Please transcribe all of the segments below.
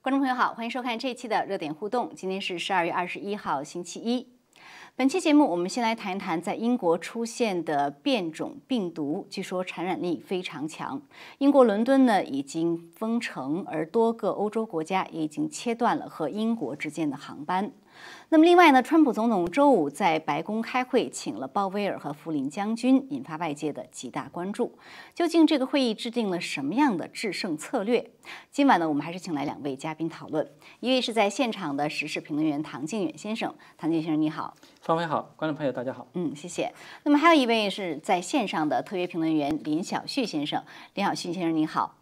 观众朋友好，欢迎收看这一期的热点互动。今天是十二月二十一号，星期一。本期节目，我们先来谈一谈在英国出现的变种病毒，据说传染力非常强。英国伦敦呢已经封城，而多个欧洲国家也已经切断了和英国之间的航班。那么另外呢，川普总统周五在白宫开会，请了鲍威尔和福林将军，引发外界的极大关注。究竟这个会议制定了什么样的制胜策略？今晚呢，我们还是请来两位嘉宾讨论。一位是在现场的时事评论员唐靖远先生，唐靖先生你好，方飞好，观众朋友大家好，嗯，谢谢。那么还有一位是在线上的特约评论员林小旭先生，林小旭先生你好，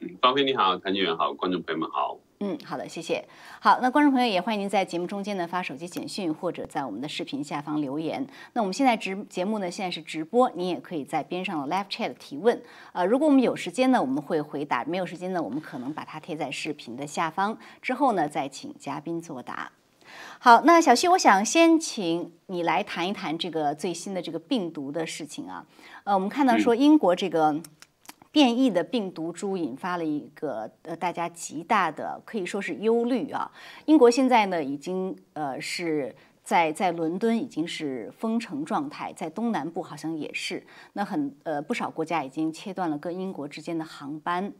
嗯，方飞你好，唐靖远好，观众朋友们好。嗯，好的，谢谢。好，那观众朋友也欢迎您在节目中间呢发手机简讯，或者在我们的视频下方留言。那我们现在直节目呢现在是直播，您也可以在边上的 Live Chat 提问。呃，如果我们有时间呢，我们会回答；没有时间呢，我们可能把它贴在视频的下方，之后呢再请嘉宾作答。好，那小旭，我想先请你来谈一谈这个最新的这个病毒的事情啊。呃，我们看到说英国这个。变异的病毒株引发了一个呃大家极大的可以说是忧虑啊。英国现在呢已经呃是在在伦敦已经是封城状态，在东南部好像也是。那很呃不少国家已经切断了跟英国之间的航班。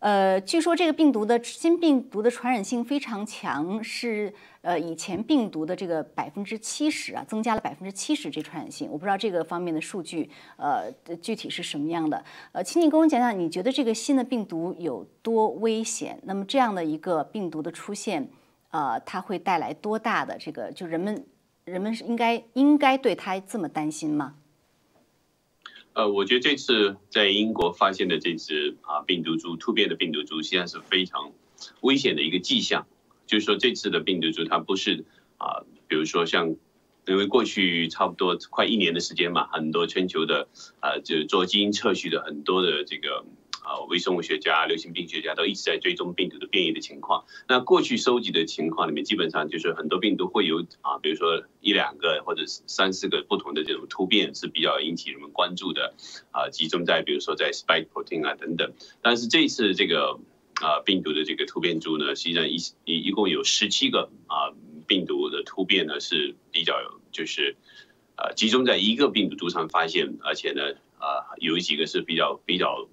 呃，据说这个病毒的新病毒的传染性非常强，是呃以前病毒的这个百分之七十啊，增加了百分之七十这传染性。我不知道这个方面的数据呃具体是什么样的。呃，请你跟我讲讲，你觉得这个新的病毒有多危险？那么这样的一个病毒的出现，呃，它会带来多大的这个？就人们人们是应该应该对它这么担心吗？呃，我觉得这次在英国发现的这只啊病毒株突变的病毒株，现在是非常危险的一个迹象。就是说，这次的病毒株它不是啊，比如说像，因为过去差不多快一年的时间嘛，很多全球的啊，就做基因测序的很多的这个。啊，微生物学家、流行病学家都一直在追踪病毒的变异的情况。那过去收集的情况里面，基本上就是很多病毒会有啊，比如说一两个或者三四个不同的这种突变是比较引起人们关注的啊，集中在比如说在 spike protein 啊等等。但是这一次这个啊病毒的这个突变株呢，实际上一一共有十七个啊病毒的突变呢是比较就是呃集中在一个病毒株上发现，而且呢啊有几个是比较比较。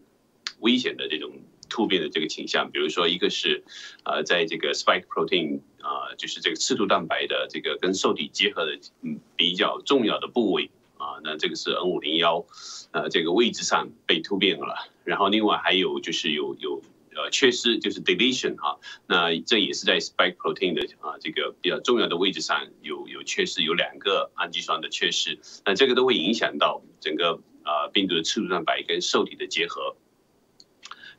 危险的这种突变的这个倾向，比如说一个是，呃，在这个 spike protein 啊，就是这个刺突蛋白的这个跟受体结合的嗯比较重要的部位啊，那这个是 N 五零幺，呃，这个位置上被突变了。然后另外还有就是有有呃缺失，就是 deletion 哈，那这也是在 spike protein 的啊这个比较重要的位置上有有缺失，有两个氨基酸的缺失，那这个都会影响到整个啊病毒的刺突蛋白跟受体的结合。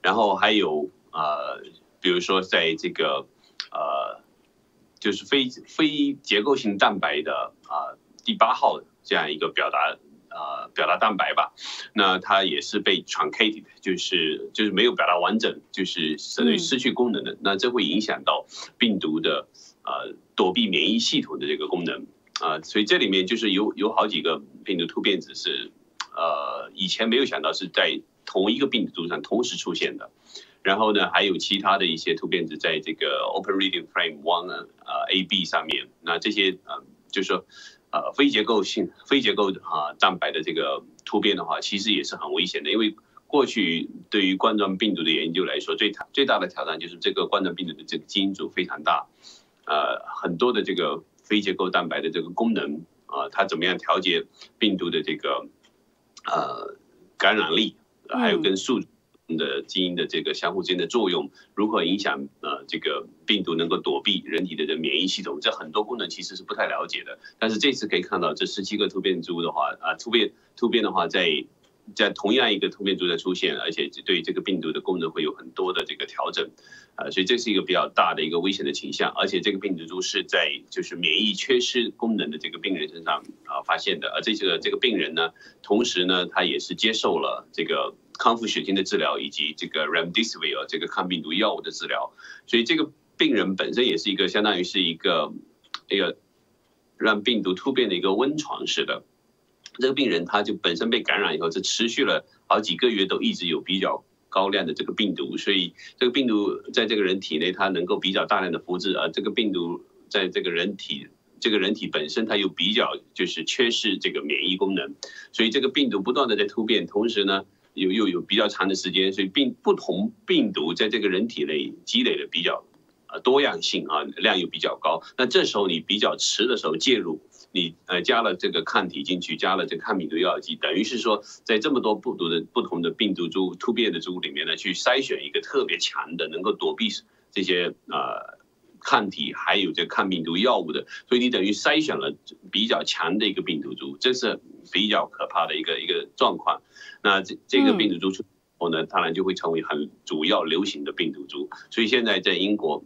然后还有呃，比如说在这个呃，就是非非结构性蛋白的啊第八号这样一个表达呃表达蛋白吧，那它也是被 truncated，就是就是没有表达完整，就是等于失去功能的。那这会影响到病毒的呃躲避免疫系统的这个功能。啊，所以这里面就是有有好几个病毒突变子是呃以前没有想到是在。同一个病毒上同时出现的，然后呢，还有其他的一些突变子在这个 Open Reading Frame One 呃 A B 上面，那这些呃就是说呃非结构性非结构啊蛋白的这个突变的话，其实也是很危险的，因为过去对于冠状病毒的研究来说，最最大的挑战就是这个冠状病毒的这个基因组非常大，呃很多的这个非结构蛋白的这个功能啊，它怎么样调节病毒的这个呃感染力？还有跟宿的基因的这个相互之间的作用，如何影响呃这个病毒能够躲避人体的这免疫系统，这很多功能其实是不太了解的。但是这次可以看到，这十七个突变株的话，啊突变突变的话在。在同样一个突变株在出现，而且对这个病毒的功能会有很多的这个调整，啊，所以这是一个比较大的一个危险的倾向。而且这个病毒株是在就是免疫缺失功能的这个病人身上啊发现的，而这个这个病人呢，同时呢，他也是接受了这个康复血清的治疗以及这个 remdesivir 这个抗病毒药物的治疗，所以这个病人本身也是一个相当于是一个一个让病毒突变的一个温床式的。这个病人他就本身被感染以后，这持续了好几个月都一直有比较高量的这个病毒，所以这个病毒在这个人体内它能够比较大量的复制，而这个病毒在这个人体这个人体本身它又比较就是缺失这个免疫功能，所以这个病毒不断的在突变，同时呢又又有比较长的时间，所以病不同病毒在这个人体内积累的比较呃多样性啊量又比较高，那这时候你比较迟的时候介入。你呃加了这个抗体进去，加了这个抗病毒药剂，等于是说在这么多不同的不同的病毒株突变的株里面呢，去筛选一个特别强的，能够躲避这些呃抗体还有这抗病毒药物的，所以你等于筛选了比较强的一个病毒株，这是比较可怕的一个一个状况。那这这个病毒株出后呢，当然就会成为很主要流行的病毒株。所以现在在英国。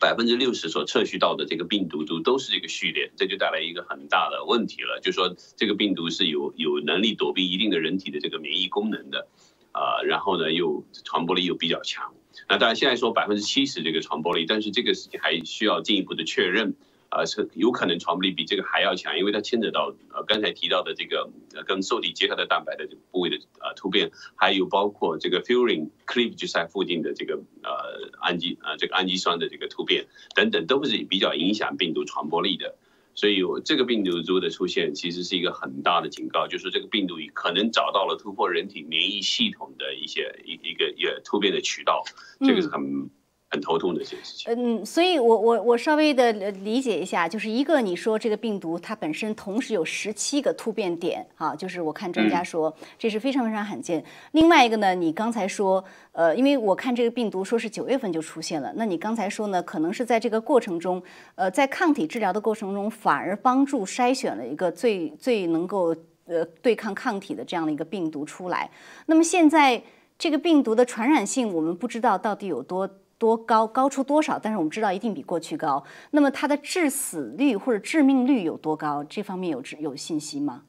百分之六十所测序到的这个病毒都都是这个序列，这就带来一个很大的问题了，就说这个病毒是有有能力躲避一定的人体的这个免疫功能的，啊，然后呢又传播力又比较强。那当然现在说百分之七十这个传播力，但是这个事情还需要进一步的确认。呃，是有可能传播力比这个还要强，因为它牵扯到呃刚才提到的这个呃跟受体结合的蛋白的这个部位的呃突变，还有包括这个 furin cleavage 在附近的这个呃氨基呃这个氨基酸的这个突变等等，都是比较影响病毒传播力的。所以这个病毒株的出现其实是一个很大的警告，就是这个病毒可能找到了突破人体免疫系统的一些一一个一个突变的渠道，这个是很。很头痛的一件事情。嗯，所以我我我稍微的理解一下，就是一个你说这个病毒它本身同时有十七个突变点，哈，就是我看专家说这是非常非常罕见。另外一个呢，你刚才说，呃，因为我看这个病毒说是九月份就出现了，那你刚才说呢，可能是在这个过程中，呃，在抗体治疗的过程中，反而帮助筛选了一个最最能够呃对抗抗体的这样的一个病毒出来。那么现在这个病毒的传染性，我们不知道到底有多。多高高出多少？但是我们知道一定比过去高。那么它的致死率或者致命率有多高？这方面有有信息吗？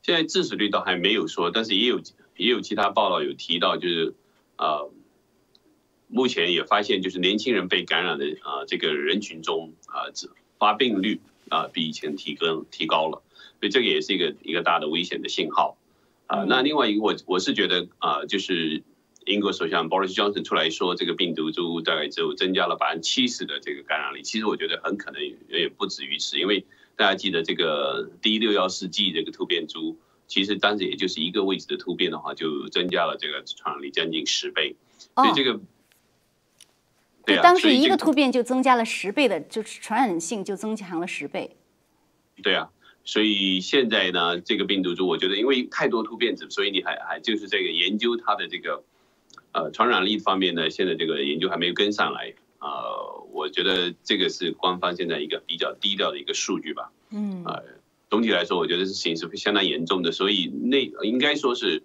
现在致死率倒还没有说，但是也有也有其他报道有提到，就是呃，目前也发现就是年轻人被感染的啊这个人群中啊发病率啊比以前提高提高了，所以这个也是一个一个大的危险的信号啊。那另外一个我我是觉得啊就是。英国首相 Boris Johnson 出来说，这个病毒株大概只有增加了百分之七十的这个感染力。其实我觉得很可能远远不止于此，因为大家记得这个 D 六幺四 G 这个突变株，其实当时也就是一个位置的突变的话，就增加了这个传染力将近十倍。所以这个，对，当时一个突变就增加了十倍的，就是传染性就增强了十倍。对啊。所以现在呢，这个病毒株，我觉得因为太多突变子，所以你还还就是这个研究它的这个。呃，传染力方面呢，现在这个研究还没有跟上来啊。我觉得这个是官方现在一个比较低调的一个数据吧。嗯。啊，总体来说，我觉得是形势相当严重的，所以那应该说是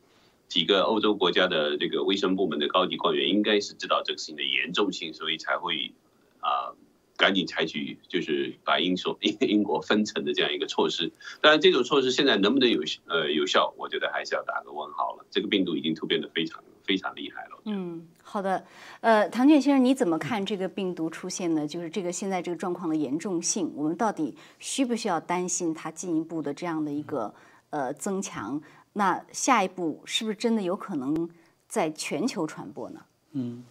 几个欧洲国家的这个卫生部门的高级官员应该是知道这个事情的严重性，所以才会啊赶紧采取就是把英所 英英国分层的这样一个措施。当然，这种措施现在能不能有呃有效，我觉得还是要打个问号了。这个病毒已经突变的非常。非常厉害了。嗯，好的。呃，唐俊先生，你怎么看这个病毒出现呢？就是这个现在这个状况的严重性，我们到底需不需要担心它进一步的这样的一个呃增强？那下一步是不是真的有可能在全球传播呢？嗯，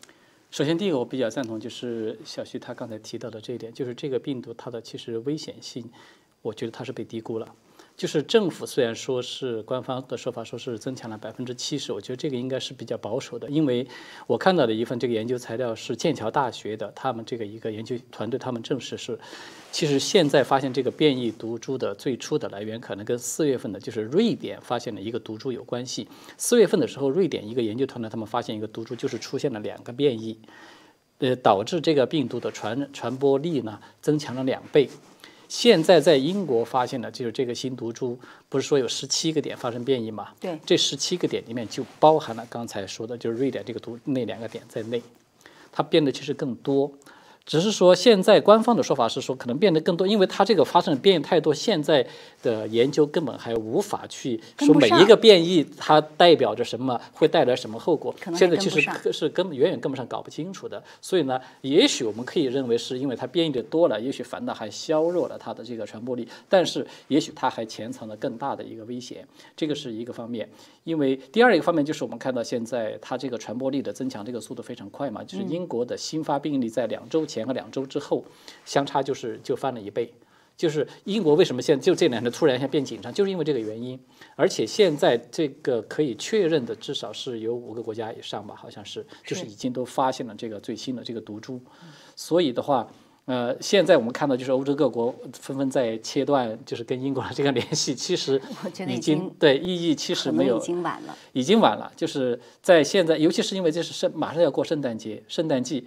首先第一个我比较赞同，就是小徐他刚才提到的这一点，就是这个病毒它的其实危险性，我觉得它是被低估了。就是政府虽然说是官方的说法，说是增强了百分之七十，我觉得这个应该是比较保守的，因为我看到的一份这个研究材料是剑桥大学的，他们这个一个研究团队，他们证实是，其实现在发现这个变异毒株的最初的来源可能跟四月份的，就是瑞典发现的一个毒株有关系。四月份的时候，瑞典一个研究团队他们发现一个毒株，就是出现了两个变异，呃，导致这个病毒的传传播力呢增强了两倍。现在在英国发现的就是这个新毒株，不是说有十七个点发生变异吗？对，这十七个点里面就包含了刚才说的，就是瑞典这个毒那两个点在内，它变得其实更多。只是说现在官方的说法是说可能变得更多，因为它这个发生的变异太多，现在的研究根本还无法去说每一个变异它代表着什么，会带来什么后果。现在其实是根本远远跟不上，搞不清楚的。所以呢，也许我们可以认为是因为它变异的多了，也许反倒还削弱了它的这个传播力，但是也许它还潜藏了更大的一个危险，这个是一个方面。因为第二一个方面就是我们看到现在它这个传播力的增强这个速度非常快嘛，就是英国的新发病例在两周。前和两周之后，相差就是就翻了一倍。就是英国为什么现在就这两天突然一下变紧张，就是因为这个原因。而且现在这个可以确认的，至少是有五个国家以上吧，好像是，就是已经都发现了这个最新的这个毒株。所以的话。呃，现在我们看到就是欧洲各国纷纷在切断，就是跟英国的这个联系，其实 已经对意义其实没有，已经晚了，已经晚了。就是在现在，尤其是因为这是圣马上要过圣诞节，圣诞季，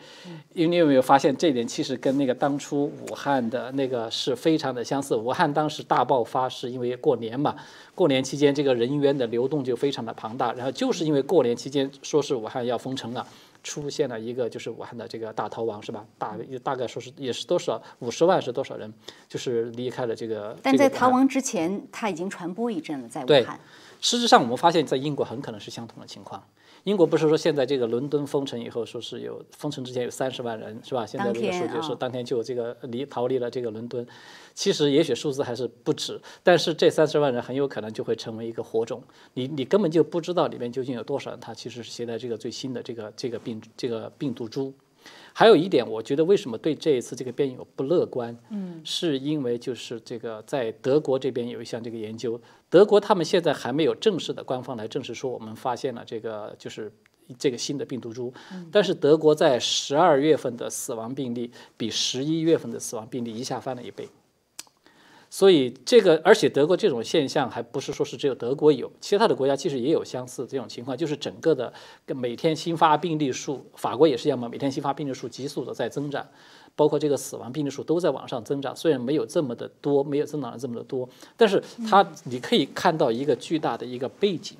因为你有没有发现这点其实跟那个当初武汉的那个是非常的相似。武汉当时大爆发是因为过年嘛，过年期间这个人员的流动就非常的庞大，然后就是因为过年期间说是武汉要封城了。出现了一个就是武汉的这个大逃亡是吧？大大概说是也是多少五十万是多少人，就是离开了这个。但在逃亡之前，他已经传播一阵了，在武汉。实质上，我们发现，在英国很可能是相同的情况。英国不是说现在这个伦敦封城以后，说是有封城之前有三十万人是吧？现在这个数据是当天就这个离逃离了这个伦敦。其实也许数字还是不止，但是这三十万人很有可能就会成为一个火种。你你根本就不知道里面究竟有多少人，他其实是携带这个最新的这个这个病这个病毒株。还有一点，我觉得为什么对这一次这个变异不乐观？嗯，是因为就是这个在德国这边有一项这个研究，德国他们现在还没有正式的官方来证实说我们发现了这个就是这个新的病毒株，但是德国在十二月份的死亡病例比十一月份的死亡病例一下翻了一倍。所以这个，而且德国这种现象还不是说是只有德国有，其他的国家其实也有相似这种情况，就是整个的跟每天新发病例数，法国也是一样嘛，每天新发病例数急速的在增长，包括这个死亡病例数都在往上增长，虽然没有这么的多，没有增长的这么的多，但是它你可以看到一个巨大的一个背景，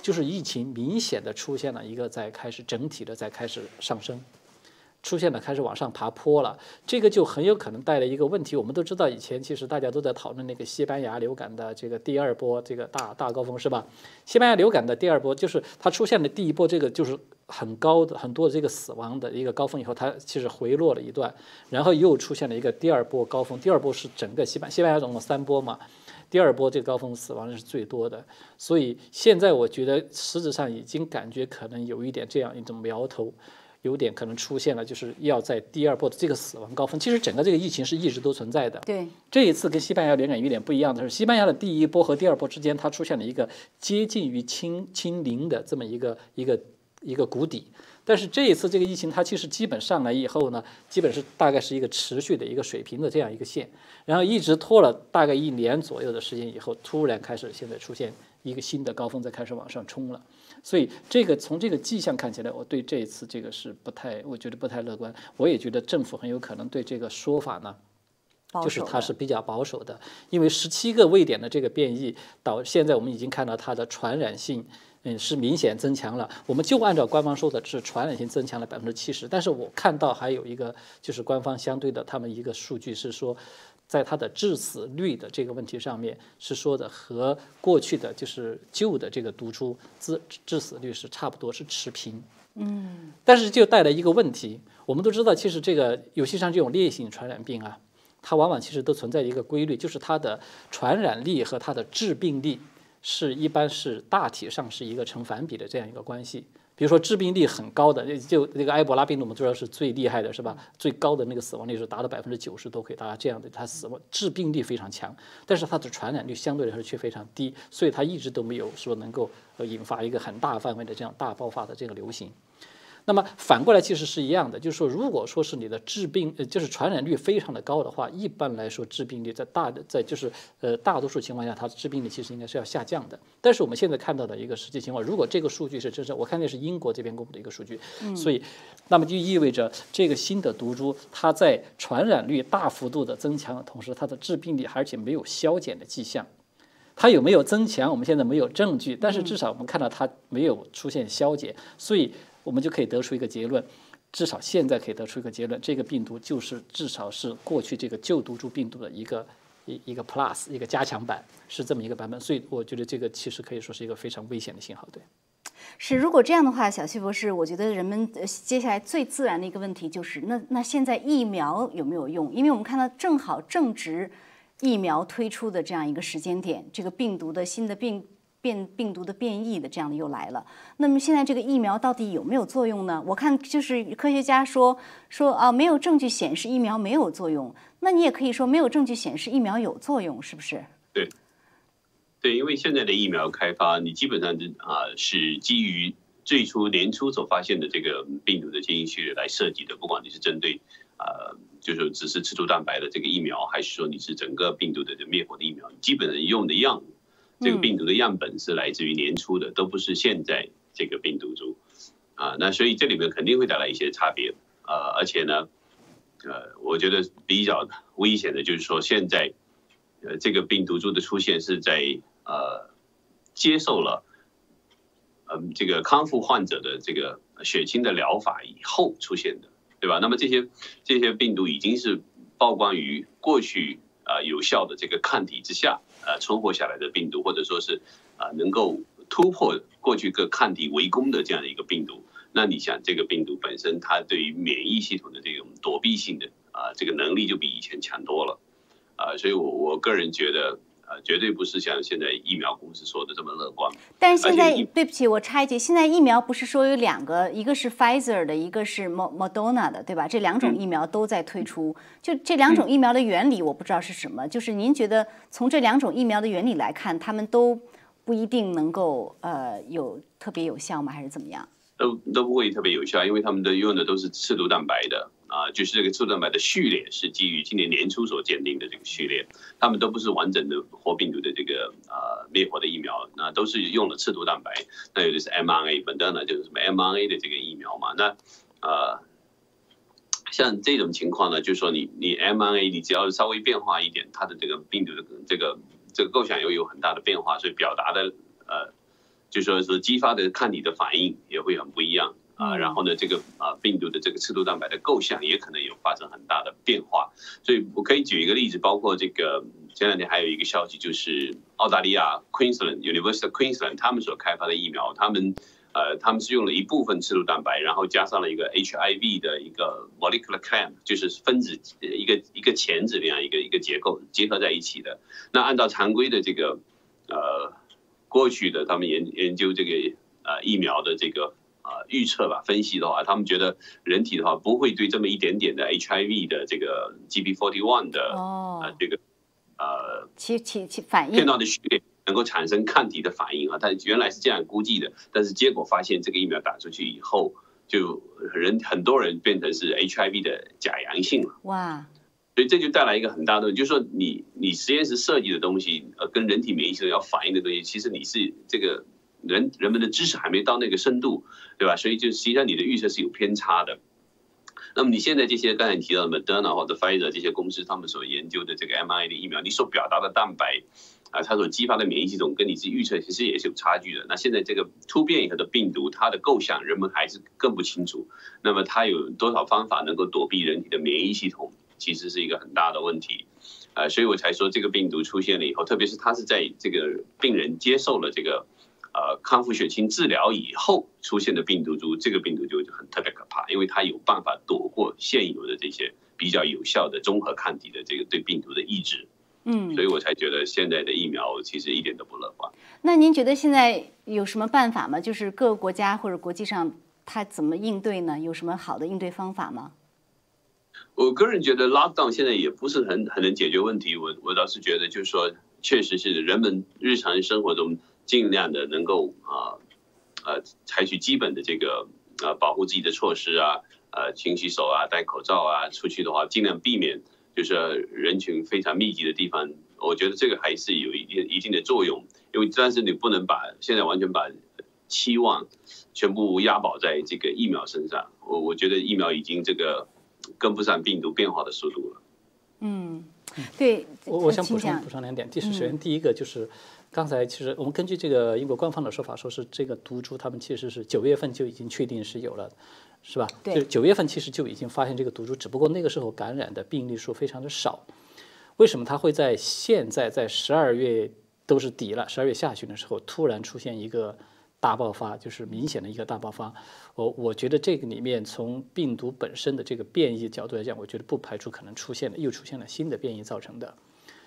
就是疫情明显的出现了一个在开始整体的在开始上升。出现了，开始往上爬坡了，这个就很有可能带来一个问题。我们都知道，以前其实大家都在讨论那个西班牙流感的这个第二波这个大大高峰，是吧？西班牙流感的第二波就是它出现的第一波，这个就是很高的很多的这个死亡的一个高峰以后，它其实回落了一段，然后又出现了一个第二波高峰。第二波是整个西班西班牙总共三波嘛，第二波这个高峰死亡人是最多的，所以现在我觉得实质上已经感觉可能有一点这样一种苗头。有点可能出现了，就是要在第二波的这个死亡高峰。其实整个这个疫情是一直都存在的。对，这一次跟西班牙流感有点不一样的是，西班牙的第一波和第二波之间，它出现了一个接近于清清零的这么一个一个一个谷底。但是这一次这个疫情，它其实基本上来以后呢，基本是大概是一个持续的一个水平的这样一个线，然后一直拖了大概一年左右的时间以后，突然开始现在出现一个新的高峰，在开始往上冲了。所以这个从这个迹象看起来，我对这一次这个是不太，我觉得不太乐观。我也觉得政府很有可能对这个说法呢，就是它是比较保守的，因为十七个位点的这个变异，到现在我们已经看到它的传染性，嗯，是明显增强了。我们就按照官方说的是传染性增强了百分之七十，但是我看到还有一个就是官方相对的他们一个数据是说。在它的致死率的这个问题上面，是说的和过去的就是旧的这个毒株致致死率是差不多，是持平。嗯。但是就带来一个问题，我们都知道，其实这个尤其像这种烈性传染病啊，它往往其实都存在一个规律，就是它的传染力和它的致病力是一般是大体上是一个成反比的这样一个关系。比如说致病率很高的，就那个埃博拉病毒，我们知道是最厉害的，是吧？最高的那个死亡率是达到百分之九十都可以达到这样的，它死亡致病力非常强，但是它的传染率相对来说却非常低，所以它一直都没有说能够呃引发一个很大范围的这样大爆发的这个流行。那么反过来其实是一样的，就是说，如果说是你的致病，呃，就是传染率非常的高的话，一般来说致病率在大的在就是呃大多数情况下，它的致病率其实应该是要下降的。但是我们现在看到的一个实际情况，如果这个数据是真实，我看那是英国这边公布的一个数据，所以那么就意味着这个新的毒株它在传染率大幅度的增强的同时，它的致病力而且没有消减的迹象。它有没有增强，我们现在没有证据，但是至少我们看到它没有出现消减，所以。我们就可以得出一个结论：至少现在可以得出一个结论，这个病毒就是至少是过去这个旧毒株病毒的一个一一个 plus 一个加强版，是这么一个版本。所以我觉得这个其实可以说是一个非常危险的信号，对。是，如果这样的话，小旭博士，我觉得人们接下来最自然的一个问题就是，那那现在疫苗有没有用？因为我们看到正好正值疫苗推出的这样一个时间点，这个病毒的新的病变病毒的变异的这样的又来了。那么现在这个疫苗到底有没有作用呢？我看就是科学家说说啊，没有证据显示疫苗没有作用。那你也可以说没有证据显示疫苗有作用，是不是？对。对，因为现在的疫苗开发，你基本上是啊，是基于最初年初所发现的这个病毒的基因序列来设计的。不管你是针对呃，就是只是刺突蛋白的这个疫苗，还是说你是整个病毒的灭活的疫苗，基本上用的样，这个病毒的样本是来自于年初的，都不是现在这个病毒株啊。那所以这里面肯定会带来一些差别啊，而且呢，呃，我觉得比较危险的就是说现在。呃，这个病毒株的出现是在呃接受了嗯这个康复患者的这个血清的疗法以后出现的，对吧？那么这些这些病毒已经是曝光于过去啊有效的这个抗体之下呃存活下来的病毒，或者说是啊能够突破过去个抗体围攻的这样的一个病毒。那你想，这个病毒本身它对于免疫系统的这种躲避性的啊这个能力就比以前强多了。啊，所以，我我个人觉得，呃，绝对不是像现在疫苗公司说的这么乐观。但是现在，对不起，我插一句，现在疫苗不是说有两个，一个是 Pfizer 的，一个是 Moderna 的，对吧？这两种疫苗都在推出。就这两种疫苗的原理，我不知道是什么。就是您觉得从这两种疫苗的原理来看，他们都不一定能够呃有特别有效吗？还是怎么样？都都不会特别有效，因为他们的用的都是刺毒蛋白的。啊，就是这个刺蛋白的序列是基于今年年初所鉴定的这个序列，他们都不是完整的活病毒的这个呃灭活的疫苗，那都是用了刺突蛋白，那有的是 mRNA，本的呢就是什么 mRNA 的这个疫苗嘛，那呃像这种情况呢，就是说你你 mRNA 你只要稍微变化一点，它的这个病毒的这个这个构想又有很大的变化，所以表达的呃就说是激发的抗体的反应也会很不一样。啊，然后呢，这个啊病毒的这个刺突蛋白的构象也可能有发生很大的变化，所以我可以举一个例子，包括这个前两天还有一个消息，就是澳大利亚 Queensland University of Queensland 他们所开发的疫苗，他们呃他们是用了一部分刺突蛋白，然后加上了一个 HIV 的一个 molecular clamp，就是分子一个一个钳子那样一个一个结构结合在一起的。那按照常规的这个呃过去的他们研研究这个呃疫苗的这个。啊，预测吧，分析的话，他们觉得人体的话不会对这么一点点的 HIV 的这个 GP41 的呃这个呃其其其反应片段的序列能够产生抗体的反应啊，但原来是这样估计的，但是结果发现这个疫苗打出去以后，就人很多人变成是 HIV 的假阳性了。哇，所以这就带来一个很大的，就是说你你实验室设计的东西，呃，跟人体免疫系统要反应的东西，其实你是这个。人人们的知识还没到那个深度，对吧？所以就实际上你的预测是有偏差的。那么你现在这些刚才提到的 Moderna 或者 Pfizer 这些公司，他们所研究的这个 mRNA 的疫苗，你所表达的蛋白啊，它所激发的免疫系统跟你自己预测其实也是有差距的。那现在这个突变以后的病毒，它的构象人们还是更不清楚。那么它有多少方法能够躲避人体的免疫系统，其实是一个很大的问题。啊，所以我才说这个病毒出现了以后，特别是它是在这个病人接受了这个。呃，康复血清治疗以后出现的病毒株，这个病毒就很特别可怕，因为它有办法躲过现有的这些比较有效的综合抗体的这个对病毒的抑制。嗯，所以我才觉得现在的疫苗其实一点都不乐观。那您觉得现在有什么办法吗？就是各个国家或者国际上它怎么应对呢？有什么好的应对方法吗？我个人觉得 lockdown 现在也不是很很能解决问题。我我倒是觉得，就是说，确实是人们日常生活中。尽量的能够啊呃采取基本的这个呃保护自己的措施啊呃勤洗手啊戴口罩啊出去的话尽量避免就是人群非常密集的地方，我觉得这个还是有一定一定的作用，因为但是你不能把现在完全把期望全部押宝在这个疫苗身上，我我觉得疫苗已经这个跟不上病毒变化的速度了。嗯，对，我我想补充补充两点，第首先第一个就是。刚才其实我们根据这个英国官方的说法，说是这个毒株他们其实是九月份就已经确定是有了，是吧？对就是九月份其实就已经发现这个毒株，只不过那个时候感染的病例数非常的少。为什么它会在现在在十二月都是底了，十二月下旬的时候突然出现一个大爆发，就是明显的一个大爆发？我我觉得这个里面从病毒本身的这个变异角度来讲，我觉得不排除可能出现了又出现了新的变异造成的。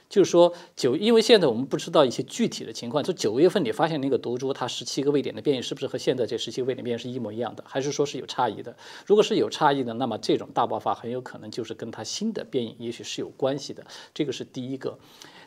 就是说九，因为现在我们不知道一些具体的情况，就九月份你发现那个毒株它十七个位点的变异是不是和现在这十七个位点变异是一模一样的，还是说是有差异的？如果是有差异的，那么这种大爆发很有可能就是跟它新的变异也许是有关系的，这个是第一个。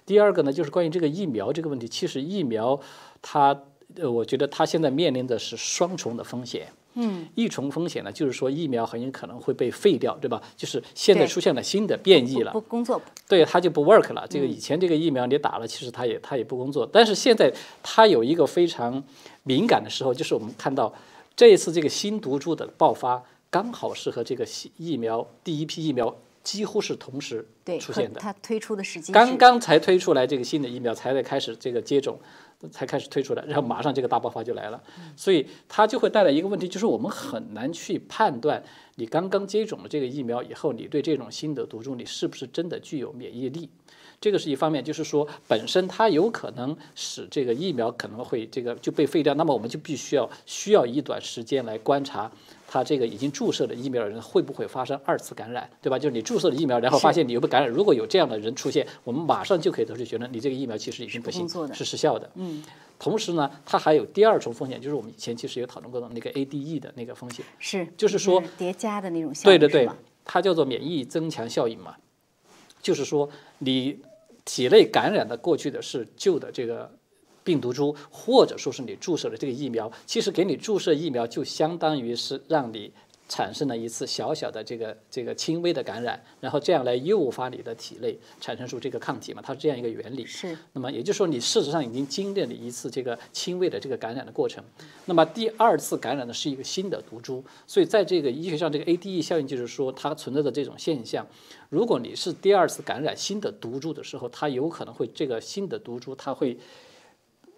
第二个呢，就是关于这个疫苗这个问题，其实疫苗它，呃，我觉得它现在面临的是双重的风险。嗯，一重风险呢，就是说疫苗很有可能会被废掉，对吧？就是现在出现了新的变异了不，工作对它就不 work 了。这个以前这个疫苗你打了，其实它也它也不工作。但是现在它有一个非常敏感的时候，就是我们看到这一次这个新毒株的爆发，刚好是和这个新疫苗第一批疫苗几乎是同时对出现的。它推出的时间刚刚才推出来这个新的疫苗，才在开始这个接种，才开始推出来，然后马上这个大爆发就来了，所以它就会带来一个问题，就是我们很难去判断你刚刚接种了这个疫苗以后，你对这种新的毒株你是不是真的具有免疫力。这个是一方面，就是说本身它有可能使这个疫苗可能会这个就被废掉，那么我们就必须要需要一段时间来观察它这个已经注射的疫苗的人会不会发生二次感染，对吧？就是你注射了疫苗，然后发现你又被感染，如果有这样的人出现，我们马上就可以得出结论，你这个疫苗其实已经不行是失效的。嗯。同时呢，它还有第二重风险，就是我们以前其实有讨论过的那个 ADE 的那个风险。是就是说叠加的那种效应对对对它叫做免疫增强效应嘛，就是说你体内感染的过去的是旧的这个病毒株，或者说是你注射的这个疫苗，其实给你注射疫苗就相当于是让你。产生了一次小小的这个这个轻微的感染，然后这样来诱发你的体内产生出这个抗体嘛，它是这样一个原理。是那么也就是说，你事实上已经经历了一次这个轻微的这个感染的过程。那么第二次感染的是一个新的毒株，所以在这个医学上，这个 ADE 效应就是说它存在的这种现象。如果你是第二次感染新的毒株的时候，它有可能会这个新的毒株它会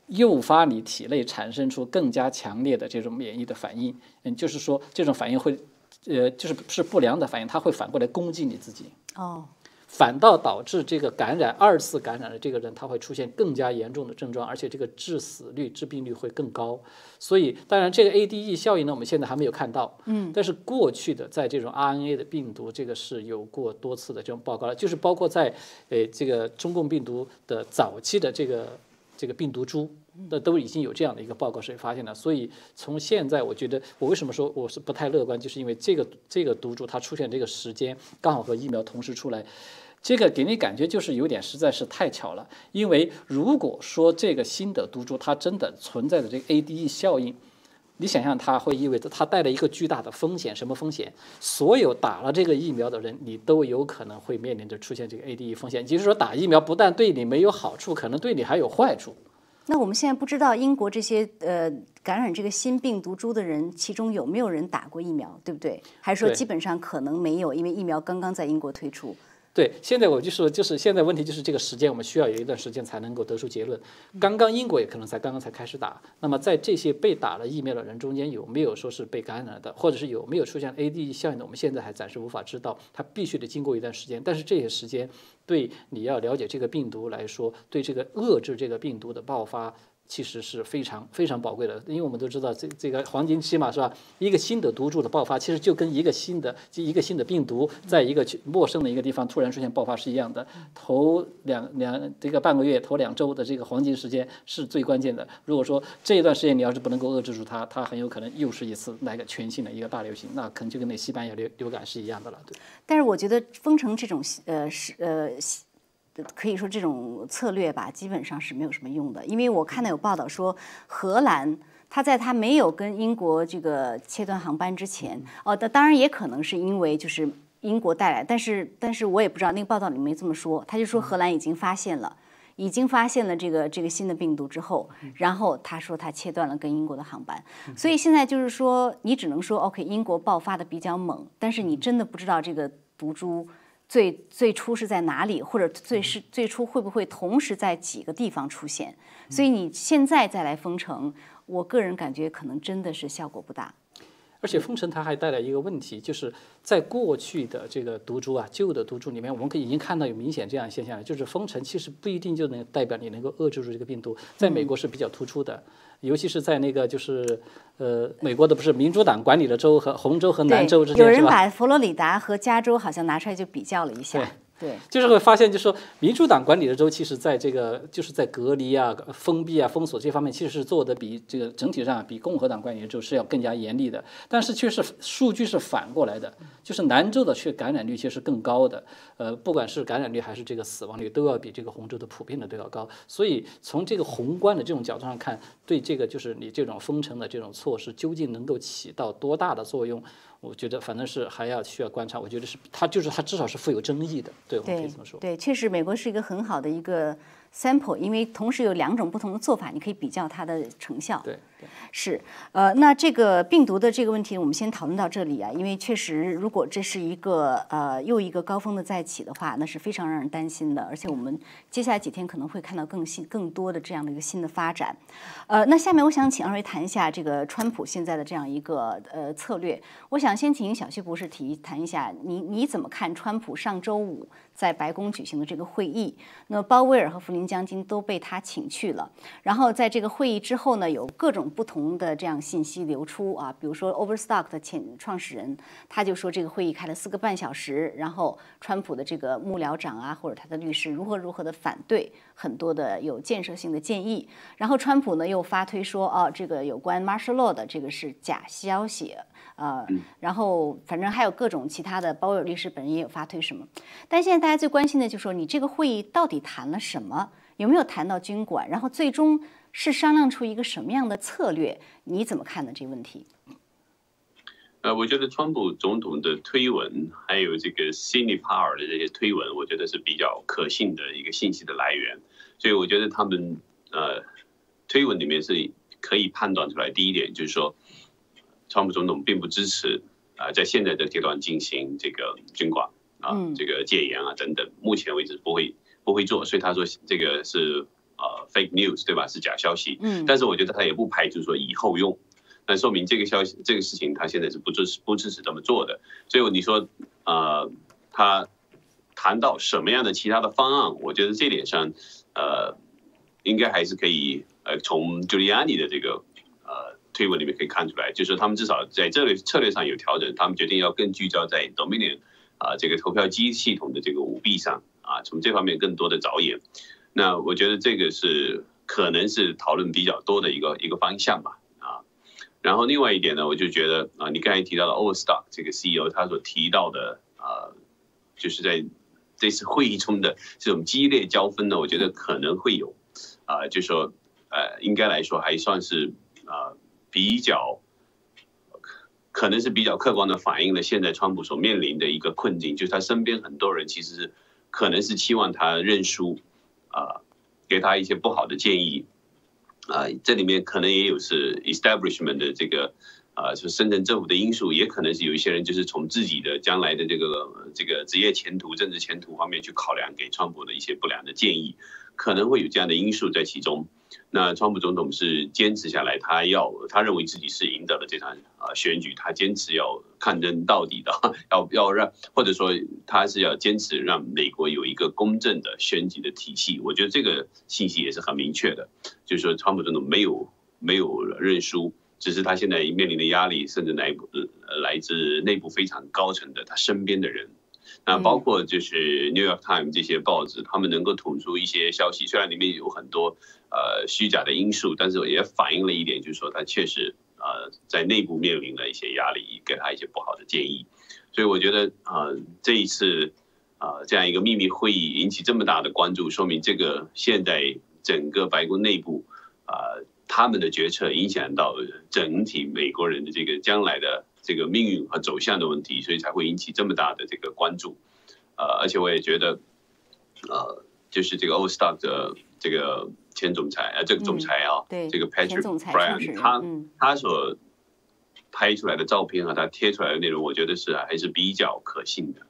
诱发你体内产生出更加强烈的这种免疫的反应。嗯，就是说这种反应会，呃，就是是不良的反应，它会反过来攻击你自己。哦，反倒导致这个感染二次感染的这个人，他会出现更加严重的症状，而且这个致死率、致病率会更高。所以，当然这个 ADE 效应呢，我们现在还没有看到。嗯。但是过去的在这种 RNA 的病毒，这个是有过多次的这种报告了，就是包括在呃这个中共病毒的早期的这个这个病毒株。那都已经有这样的一个报告是发现了，所以从现在我觉得，我为什么说我是不太乐观，就是因为这个这个毒株它出现这个时间刚好和疫苗同时出来，这个给你感觉就是有点实在是太巧了。因为如果说这个新的毒株它真的存在的这个 ADE 效应，你想象它会意味着它带来一个巨大的风险，什么风险？所有打了这个疫苗的人，你都有可能会面临着出现这个 ADE 风险。也就是说，打疫苗不但对你没有好处，可能对你还有坏处。那我们现在不知道英国这些呃感染这个新病毒株的人，其中有没有人打过疫苗，对不对？还是说基本上可能没有，因为疫苗刚刚在英国推出？对，现在我就说，就是现在问题就是这个时间，我们需要有一段时间才能够得出结论。刚刚英国也可能才刚刚才开始打，那么在这些被打了疫苗的人中间，有没有说是被感染的，或者是有没有出现 ADE 效应的，我们现在还暂时无法知道。它必须得经过一段时间，但是这些时间对你要了解这个病毒来说，对这个遏制这个病毒的爆发。其实是非常非常宝贵的，因为我们都知道这这个黄金期嘛，是吧？一个新的毒株的爆发，其实就跟一个新的就一个新的病毒，在一个去陌生的一个地方突然出现爆发是一样的。头两两这个半个月，头两周的这个黄金时间是最关键的。如果说这一段时间你要是不能够遏制住它，它很有可能又是一次来个全新的一个大流行，那可能就跟那西班牙流流感是一样的了。对，但是我觉得封城这种呃是呃。可以说这种策略吧，基本上是没有什么用的，因为我看到有报道说，荷兰它在它没有跟英国这个切断航班之前，哦，那当然也可能是因为就是英国带来，但是但是我也不知道那个报道里没这么说，他就说荷兰已经发现了，已经发现了这个这个新的病毒之后，然后他说他切断了跟英国的航班，所以现在就是说你只能说 OK，英国爆发的比较猛，但是你真的不知道这个毒株。最最初是在哪里，或者最是最初会不会同时在几个地方出现？所以你现在再来封城，我个人感觉可能真的是效果不大。而且封城它还带来一个问题，就是在过去的这个毒株啊，旧的毒株里面，我们可以已经看到有明显这样现象了，就是封城其实不一定就能代表你能够遏制住这个病毒，在美国是比较突出的，尤其是在那个就是呃美国的不是民主党管理的州和红州和南州之间有人？把佛罗里达和加州好像拿出来就比较了一下，对，就是会发现，就是说，民主党管理的州，其实在这个就是在隔离啊、封闭啊、封锁这方面，其实是做的比这个整体上比共和党管理的州是要更加严厉的。但是却是数据是反过来的，就是南州的却感染率其实是更高的。呃，不管是感染率还是这个死亡率，都要比这个红州的普遍的都要高。所以从这个宏观的这种角度上看，对这个就是你这种封城的这种措施，究竟能够起到多大的作用？我觉得反正是还要需要观察。我觉得是它就是它至少是富有争议的，对，我们可以这么说。对，确实美国是一个很好的一个 sample，因为同时有两种不同的做法，你可以比较它的成效。对对。是，呃，那这个病毒的这个问题，我们先讨论到这里啊，因为确实，如果这是一个呃又一个高峰的再起的话，那是非常让人担心的，而且我们接下来几天可能会看到更新、更多的这样的一个新的发展。呃，那下面我想请二位谈一下这个川普现在的这样一个呃策略。我想先请小旭博士提谈一下，你你怎么看川普上周五在白宫举行的这个会议？那么鲍威尔和弗林将军都被他请去了，然后在这个会议之后呢，有各种不同的这样信息流出啊，比如说 Overstock 的前创始人他就说这个会议开了四个半小时，然后川普的这个幕僚长啊或者他的律师如何如何的反对很多的有建设性的建议，然后川普呢又发推说哦这个有关 Martial Law 的这个是假消息。呃，然后反正还有各种其他的，鲍威尔律师本人也有发推什么，但现在大家最关心的就是说，你这个会议到底谈了什么？有没有谈到军管？然后最终是商量出一个什么样的策略？你怎么看呢？这个问题？呃，我觉得川普总统的推文，还有这个 Cindy Power 的这些推文，我觉得是比较可信的一个信息的来源。所以我觉得他们呃推文里面是可以判断出来，第一点就是说，川普总统并不支持啊、在现在的阶段进行这个军管啊、嗯这个戒严啊等等，目前为止不会不会做。所以他说这个是呃 fake news 对吧？是假消息。嗯但是我觉得他也不排除说以后用。那说明这个消息、这个事情，他现在是不支持、不支持这么做的。所以你说，呃，他谈到什么样的其他的方案，我觉得这点上，呃，应该还是可以，呃，从 Giuliani 的这个呃推文里面可以看出来，就是他们至少在这类策略上有调整，他们决定要更聚焦在 Dominion 啊、这个投票机系统的这个舞弊上啊，从这方面更多的着眼。那我觉得这个是可能是讨论比较多的一个一个方向吧。然后另外一点呢，我就觉得啊，你刚才提到的 Overstock 这个 CEO 他所提到的啊，就是在这次会议中的这种激烈交锋呢，我觉得可能会有啊，就说呃，应该来说还算是啊比较可能是比较客观的反映了现在川普所面临的一个困境，就是他身边很多人其实是可能是期望他认输啊，给他一些不好的建议。啊、这里面可能也有是 establishment 的这个啊，是深圳政府的因素，也可能是有一些人就是从自己的将来的这个这个职业前途、政治前途方面去考量，给川普的一些不良的建议，可能会有这样的因素在其中。那川普总统是坚持下来，他要他认为自己是赢得了这场啊选举，他坚持要抗争到底的，要要让或者说他是要坚持让美国有一个公正的选举的体系。我觉得这个信息也是很明确的，就是说川普总统没有没有认输，只是他现在面临的压力，甚至来来自内部非常高层的他身边的人。那包括就是 New York Times 这些报纸，他们能够捅出一些消息，虽然里面有很多呃虚假的因素，但是也反映了一点，就是说他确实呃在内部面临了一些压力，给他一些不好的建议。所以我觉得呃这一次呃这样一个秘密会议引起这么大的关注，说明这个现在整个白宫内部呃他们的决策影响到整体美国人的这个将来的。这个命运和走向的问题，所以才会引起这么大的这个关注，呃，而且我也觉得，呃，就是这个 Overstock 的这个前总裁，呃，这个总裁啊，对，这个 Patrick 总裁创始 Bryan，他、嗯。他所拍出来的照片和他贴出来的内容，我觉得是还是比较可信的。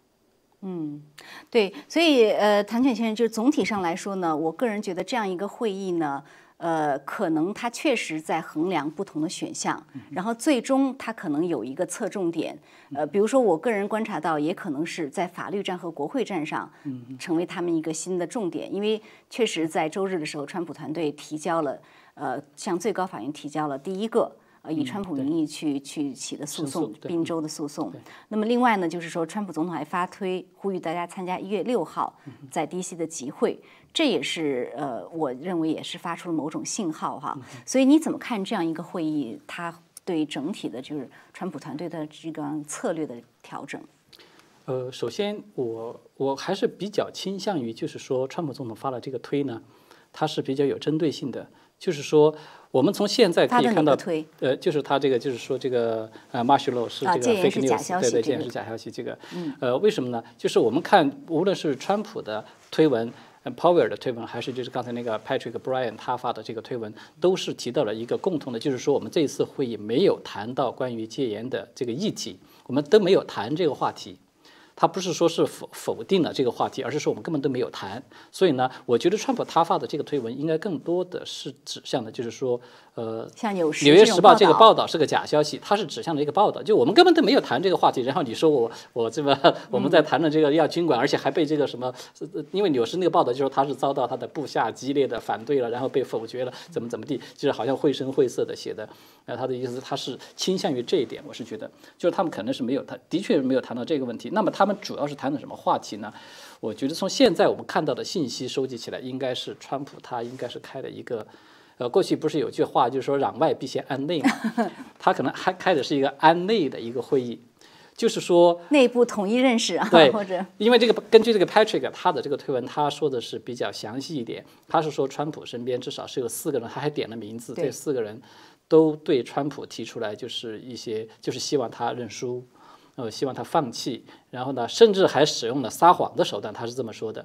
嗯，对，所以呃，谭犬先生，就是总体上来说呢，我个人觉得这样一个会议呢，呃，可能他确实在衡量不同的选项，然后最终他可能有一个侧重点。呃，比如说我个人观察到，也可能是在法律战和国会战上，成为他们一个新的重点。因为确实在周日的时候，川普团队提交了，呃，向最高法院提交了第一个。呃，以川普名义去去起的诉讼，宾州的诉讼。那么另外呢，就是说，川普总统还发推呼吁大家参加一月六号在 D.C. 的集会，这也是呃，我认为也是发出了某种信号哈。所以你怎么看这样一个会议？它对整体的就是川普团队的这个策略的调整？呃，首先我我还是比较倾向于，就是说，川普总统发了这个推呢，它是比较有针对性的。就是说，我们从现在可以看到，呃，就是他这个，就是说这个呃 m a r s h a l l 是这个 fake news，对对，这也是假消息。这个，呃，为什么呢？就是我们看，无论是川普的推文，Power 的推文，还是就是刚才那个 Patrick Bryan 他发的这个推文，都是提到了一个共同的，就是说我们这一次会议没有谈到关于戒严的这个议题，我们都没有谈这个话题。他不是说是否否定了这个话题，而是说我们根本都没有谈。所以呢，我觉得川普他发的这个推文应该更多的是指向的，就是说。呃，像纽纽约时报这个报道是个假消息，它是指向了一个报道，就我们根本都没有谈这个话题。然后你说我我这个 我们在谈论这个要军管，而且还被这个什么，因为纽斯那个报道就说他是遭到他的部下激烈的反对了，然后被否决了，怎么怎么地，就是好像绘声绘色的写的。那，他的意思他是倾向于这一点，我是觉得，就是他们可能是没有他，的确没有谈到这个问题。那么他们主要是谈的什么话题呢？我觉得从现在我们看到的信息收集起来，应该是川普他应该是开了一个。呃，过去不是有句话，就是说攘外必先安内嘛。他可能还开的是一个安内的一个会议，就是说内部统一认识啊，对，或者因为这个根据这个 Patrick 他的这个推文，他说的是比较详细一点。他是说川普身边至少是有四个人，他还点了名字，这四个人都对川普提出来就是一些就是希望他认输，呃，希望他放弃，然后呢，甚至还使用了撒谎的手段，他是这么说的。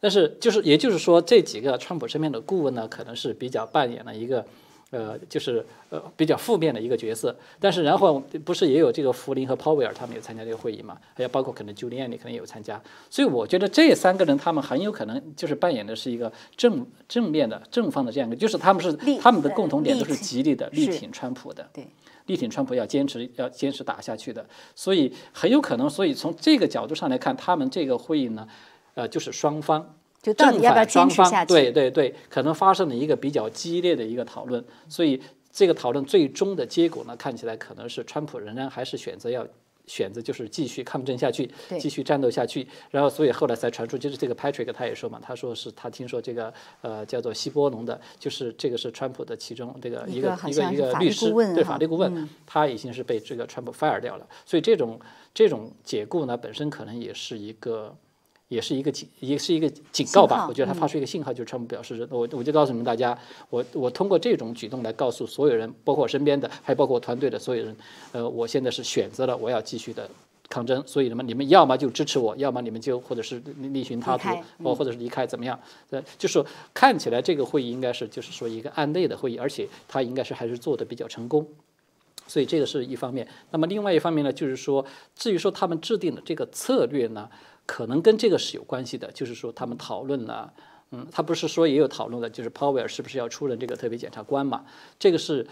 但是，就是，也就是说，这几个川普身边的顾问呢，可能是比较扮演了一个，呃，就是呃比较负面的一个角色。但是，然后不是也有这个福林和鲍威尔他们有参加这个会议嘛？还有包括可能 Giuliani 可能也有参加。所以，我觉得这三个人他们很有可能就是扮演的是一个正正面的正方的这样一个，就是他们是他们的共同点都是极力的力挺川普的，对，力挺川普要坚持要坚持打下去的。所以很有可能，所以从这个角度上来看，他们这个会议呢。呃，就是双方就到底要不要坚持下去？对对对，可能发生了一个比较激烈的一个讨论，所以这个讨论最终的结果呢，看起来可能是川普仍然还是选择要选择就是继续抗争下去，继续战斗下去。然后，所以后来才传出，就是这个 Patrick 他也说嘛，他说是他听说这个呃叫做希波农的，就是这个是川普的其中这个一个一个一个律师，对法律顾问，他已经是被这个川普 fire 掉了。所以这种这种解雇呢，本身可能也是一个。也是一个警，也是一个警告吧。我觉得他发出一个信号，就是川普表示，我我就告诉你们大家，我我通过这种举动来告诉所有人，包括我身边的，还包括我团队的所有人，呃，我现在是选择了我要继续的抗争。所以，你们你们要么就支持我，要么你们就或者是另寻他途，或或者是离开怎么样？呃，就是看起来这个会议应该是就是说一个案内的会议，而且他应该是还是做的比较成功。所以这个是一方面。那么另外一方面呢，就是说至于说他们制定的这个策略呢？可能跟这个是有关系的，就是说他们讨论了，嗯，他不是说也有讨论的，就是 Powell 是不是要出任这个特别检察官嘛？这个是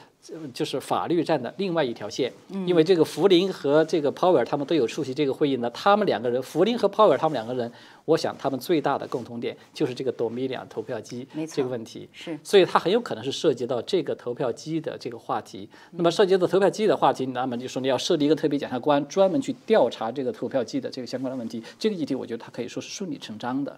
就是法律战的另外一条线，因为这个福林和这个 Powell 他们都有出席这个会议呢，他们两个人，福林和 Powell 他们两个人。我想他们最大的共同点就是这个 Dominion 投票机这个问题，是，所以它很有可能是涉及到这个投票机的这个话题。那么涉及到投票机的话题，那么就说你要设立一个特别检察官，专门去调查这个投票机的这个相关的问题。这个议题，我觉得他可以说是顺理成章的。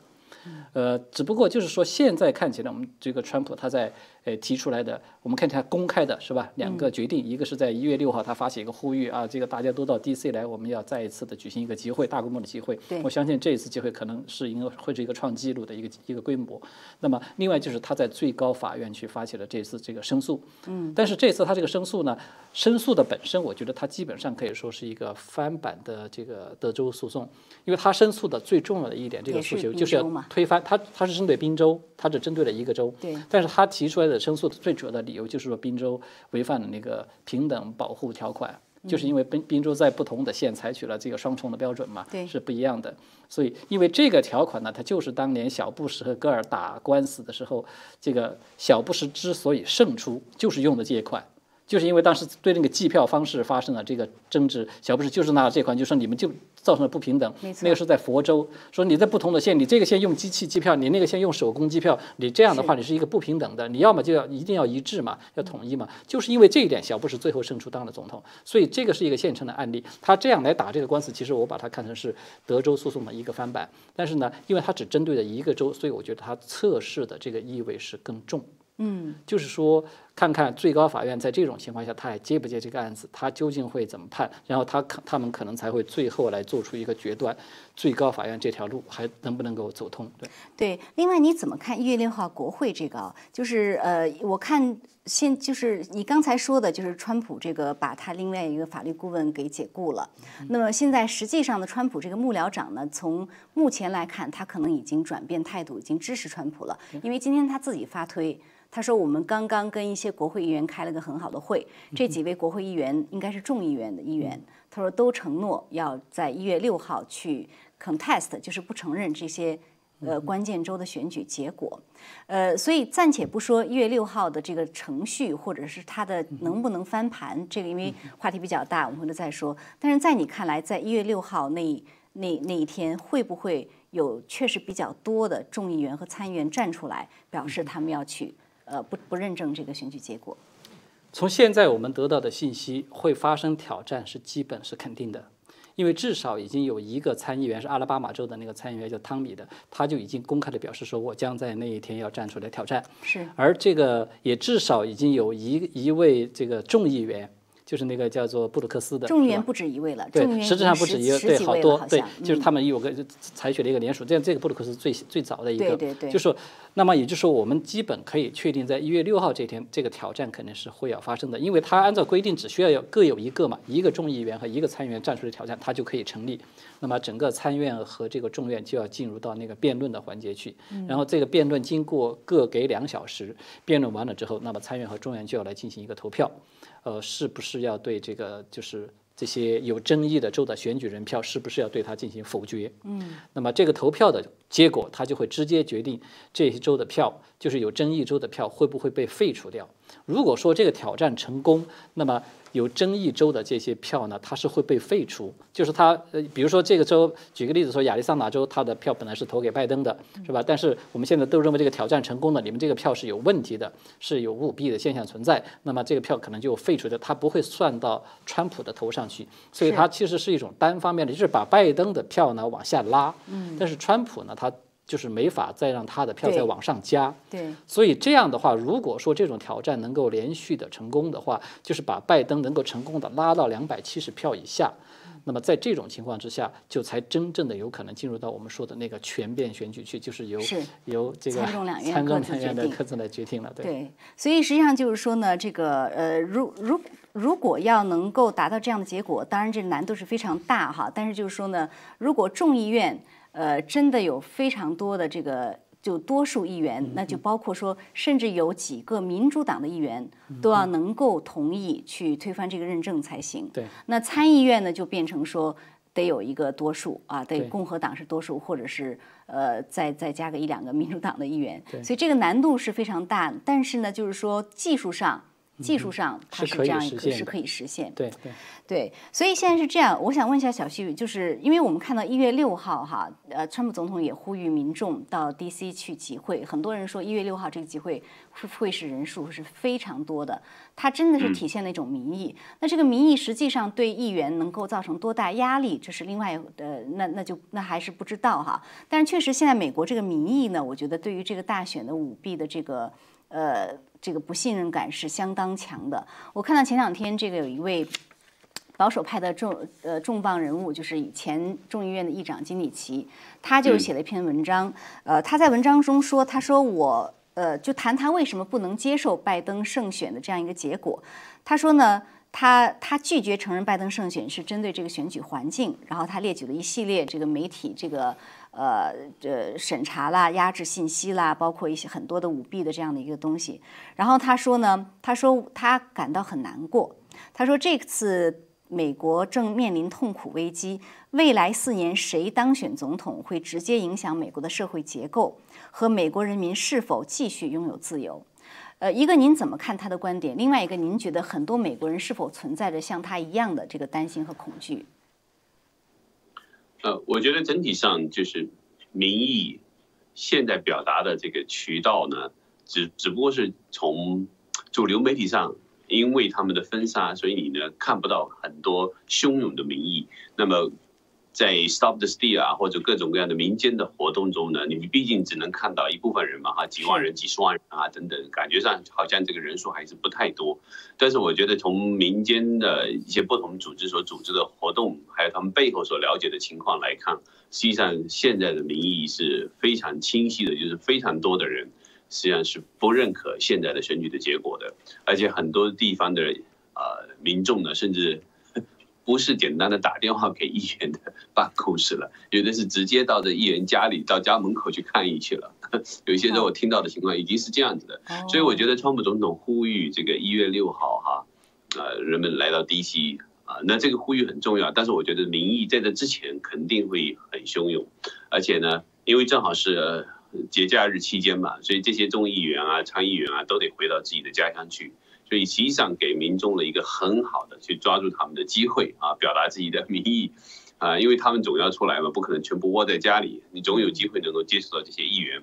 呃，只不过就是说，现在看起来，我们这个川普他在呃提出来的，我们看他公开的是吧？两个决定，一个是在一月六号，他发起一个呼吁啊，这个大家都到 D.C. 来，我们要再一次的举行一个集会，大规模的集会。我相信这一次集会可能是一个会是一个创纪录的一个一个规模。那么，另外就是他在最高法院去发起了这次这个申诉。嗯。但是这次他这个申诉呢，申诉的本身，我觉得他基本上可以说是一个翻版的这个德州诉讼，因为他申诉的最重要的一点，这个诉求就是要推翻他，他是针对宾州，他只针对了一个州。对。但是他提出来的申诉的最主要的理由就是说滨州违反了那个平等保护条款，就是因为滨滨州在不同的县采取了这个双重的标准嘛，是不一样的。所以因为这个条款呢，它就是当年小布什和戈尔打官司的时候，这个小布什之所以胜出，就是用的这一款。就是因为当时对那个计票方式发生了这个争执，小布什就是拿了这款，就说你们就造成了不平等。那个是在佛州，说你在不同的县，你这个县用机器计票，你那个县用手工计票，你这样的话你是一个不平等的，你要么就要一定要一致嘛，要统一嘛。就是因为这一点，小布什最后胜出当了总统，所以这个是一个现成的案例。他这样来打这个官司，其实我把它看成是德州诉讼的一个翻版，但是呢，因为它只针对了一个州，所以我觉得它测试的这个意味是更重。嗯，就是说，看看最高法院在这种情况下，他还接不接这个案子，他究竟会怎么判，然后他可他们可能才会最后来做出一个决断，最高法院这条路还能不能够走通？对，对。另外，你怎么看一月六号国会这个啊？就是呃，我看现就是你刚才说的，就是川普这个把他另外一个法律顾问给解雇了。那么现在实际上呢，川普这个幕僚长呢，从目前来看，他可能已经转变态度，已经支持川普了，因为今天他自己发推。他说：“我们刚刚跟一些国会议员开了个很好的会，这几位国会议员应该是众议员的议员。他说都承诺要在一月六号去 contest，就是不承认这些呃关键州的选举结果。呃，所以暂且不说一月六号的这个程序，或者是他的能不能翻盘，这个因为话题比较大，我们回头再说。但是在你看来，在一月六号那那那一天，会不会有确实比较多的众议员和参议员站出来，表示他们要去？”呃，不不认证这个选举结果。从现在我们得到的信息，会发生挑战是基本是肯定的，因为至少已经有一个参议员是阿拉巴马州的那个参议员叫汤米的，他就已经公开的表示说，我将在那一天要站出来挑战。是。而这个也至少已经有一一位这个众议员。就是那个叫做布鲁克斯的，众议员不止一位了，对，实质上不止一位，对，好多，对，就是他们有个采取了一个联署，这样这个布鲁克斯最最早的一个，对对对，就是，那么也就是说，我们基本可以确定，在一月六号这天，这个挑战肯定是会要发生的，因为他按照规定只需要有各有一个嘛，一个众议员和一个参议员站出来挑战，他就可以成立。那么整个参院和这个众院就要进入到那个辩论的环节去，然后这个辩论经过各给两小时，辩论完了之后，那么参院和众院就要来进行一个投票。呃，是不是要对这个就是这些有争议的州的选举人票，是不是要对它进行否决？嗯，那么这个投票的结果，它就会直接决定这一州的票，就是有争议州的票会不会被废除掉。如果说这个挑战成功，那么。有争议州的这些票呢，它是会被废除。就是它，呃，比如说这个州，举个例子说，亚利桑那州，它的票本来是投给拜登的，是吧？但是我们现在都认为这个挑战成功了，你们这个票是有问题的，是有舞弊的现象存在，那么这个票可能就废除掉，它不会算到川普的头上去。所以它其实是一种单方面的，就是把拜登的票呢往下拉。嗯。但是川普呢，他。就是没法再让他的票再往上加，对，所以这样的话，如果说这种挑战能够连续的成功的话，就是把拜登能够成功的拉到两百七十票以下，那么在这种情况之下，就才真正的有可能进入到我们说的那个全变选举区，就是由由这个参众两院参众两院的各自来决定了，对。对，所以实际上就是说呢，这个呃，如如如果要能够达到这样的结果，当然这难度是非常大哈，但是就是说呢，如果众议院。呃，真的有非常多的这个，就多数议员，那就包括说，甚至有几个民主党的议员都要能够同意去推翻这个认证才行。对。那参议院呢，就变成说得有一个多数啊，得共和党是多数，或者是呃，再再加个一两个民主党的议员。所以这个难度是非常大，但是呢，就是说技术上。技术上它是这样一个是可以实现，对对对，所以现在是这样。我想问一下小旭，就是因为我们看到一月六号哈，呃，川普总统也呼吁民众到 D.C. 去集会，很多人说一月六号这个集会会会是人数是非常多的，它真的是体现了一种民意。那这个民意实际上对议员能够造成多大压力，这是另外呃，那那就那还是不知道哈。但是确实现在美国这个民意呢，我觉得对于这个大选的舞弊的这个呃。这个不信任感是相当强的。我看到前两天，这个有一位保守派的重呃重磅人物，就是以前众议院的议长金里奇，他就写了一篇文章。呃，他在文章中说，他说我呃就谈谈为什么不能接受拜登胜选的这样一个结果。他说呢，他他拒绝承认拜登胜选是针对这个选举环境，然后他列举了一系列这个媒体这个。呃，这审查啦、压制信息啦，包括一些很多的舞弊的这样的一个东西。然后他说呢，他说他感到很难过。他说这次美国正面临痛苦危机，未来四年谁当选总统会直接影响美国的社会结构和美国人民是否继续拥有自由。呃，一个您怎么看他的观点？另外一个，您觉得很多美国人是否存在着像他一样的这个担心和恐惧？呃，我觉得整体上就是民意现在表达的这个渠道呢，只只不过是从主流媒体上。因为他们的封杀，所以你呢看不到很多汹涌的民意。那么，在 Stop the Steal 啊或者各种各样的民间的活动中呢，你毕竟只能看到一部分人嘛，哈，几万人、几十万人啊等等，感觉上好像这个人数还是不太多。但是我觉得从民间的一些不同组织所组织的活动，还有他们背后所了解的情况来看，实际上现在的民意是非常清晰的，就是非常多的人。实际上是不认可现在的选举的结果的，而且很多地方的呃民众呢，甚至不是简单的打电话给议员的办公室了，有的是直接到这议员家里到家门口去抗议去了。有一些在我听到的情况已经是这样子的，所以我觉得川普总统呼吁这个一月六号哈，呃人们来到 DC 啊，那这个呼吁很重要，但是我觉得民意在这之前肯定会很汹涌，而且呢，因为正好是。节假日期间嘛，所以这些众议员啊、参议员啊都得回到自己的家乡去，所以实际上给民众了一个很好的去抓住他们的机会啊，表达自己的民意啊，因为他们总要出来嘛，不可能全部窝在家里，你总有机会能够接触到这些议员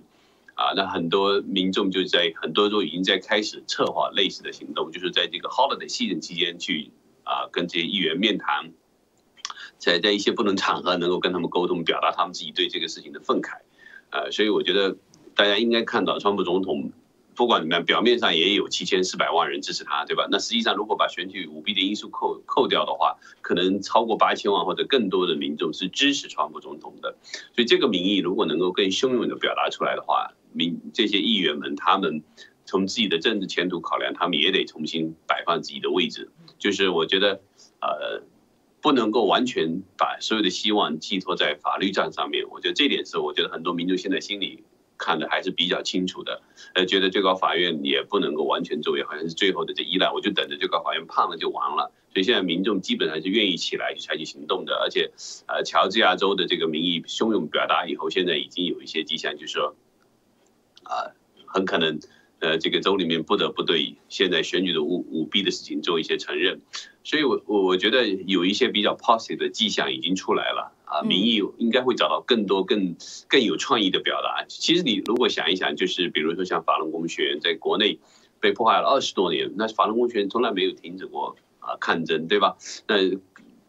啊。那很多民众就在很多都已经在开始策划类似的行动，就是在这个 holiday 期间去啊跟这些议员面谈，在在一些不同场合能够跟他们沟通，表达他们自己对这个事情的愤慨。呃，所以我觉得大家应该看到，川普总统不管怎么样，表面上也有七千四百万人支持他，对吧？那实际上如果把选举舞弊的因素扣扣掉的话，可能超过八千万或者更多的民众是支持川普总统的。所以这个民意如果能够更汹涌的表达出来的话，民这些议员们他们从自己的政治前途考量，他们也得重新摆放自己的位置。就是我觉得，呃。不能够完全把所有的希望寄托在法律战上面，我觉得这点是我觉得很多民众现在心里看的还是比较清楚的，呃，觉得最高法院也不能够完全作为好像是最后的这依赖，我就等着最高法院判了就完了，所以现在民众基本上是愿意起来去采取行动的，而且，呃，乔治亚州的这个民意汹涌表达以后，现在已经有一些迹象，就是说，啊，很可能。呃，这个州里面不得不对现在选举的舞舞弊的事情做一些承认，所以我我我觉得有一些比较 positive 的迹象已经出来了啊，民意应该会找到更多更更有创意的表达。其实你如果想一想，就是比如说像法轮功学院在国内被迫害了二十多年，那法轮功学院从来没有停止过啊抗争，对吧？那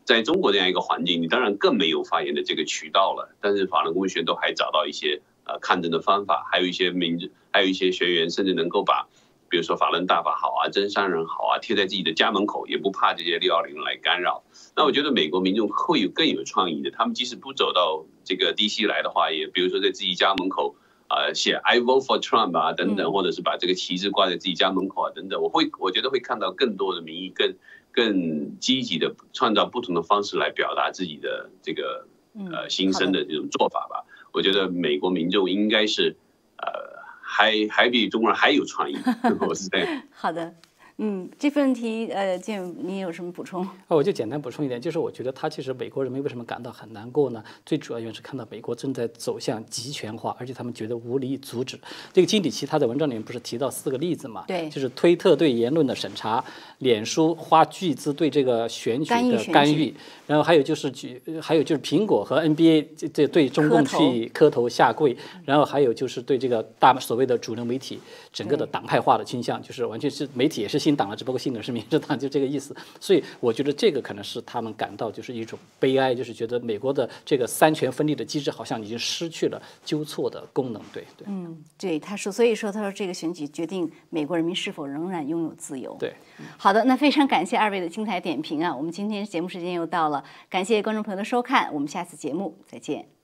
在中国这样一个环境，你当然更没有发言的这个渠道了。但是法轮功学院都还找到一些。呃，抗争的方法，还有一些民，还有一些学员，甚至能够把，比如说法轮大法好啊，真善人好啊，贴在自己的家门口，也不怕这些六幺零来干扰。那我觉得美国民众会有更有创意的，他们即使不走到这个 DC 来的话，也比如说在自己家门口，呃，写 I vote for Trump 啊等等，或者是把这个旗帜挂在自己家门口啊等等，我会我觉得会看到更多的民意，更更积极的创造不同的方式来表达自己的这个呃心声的这种做法吧。我觉得美国民众应该是，呃，还还比中国人还有创意，我是这样。好的。嗯，这份问题，呃，建你有什么补充？啊，我就简单补充一点，就是我觉得他其实美国人民为什么感到很难过呢？最主要原因是看到美国正在走向集权化，而且他们觉得无力阻止。这个金里奇他在文章里面不是提到四个例子嘛？对，就是推特对言论的审查，脸书花巨资对这个选举的干预，然后还有就是举，还有就是苹果和 NBA 这这对中共去磕头下跪，然后还有就是对这个大所谓的主流媒体整个的党派化的倾向，就是完全是媒体也是。新党了，只不过新的是民主党，就这个意思。所以我觉得这个可能是他们感到就是一种悲哀，就是觉得美国的这个三权分立的机制好像已经失去了纠错的功能。对对。嗯，对，他说，所以说他说这个选举决定美国人民是否仍然拥有自由。对。好的，那非常感谢二位的精彩点评啊！我们今天节目时间又到了，感谢观众朋友的收看，我们下次节目再见。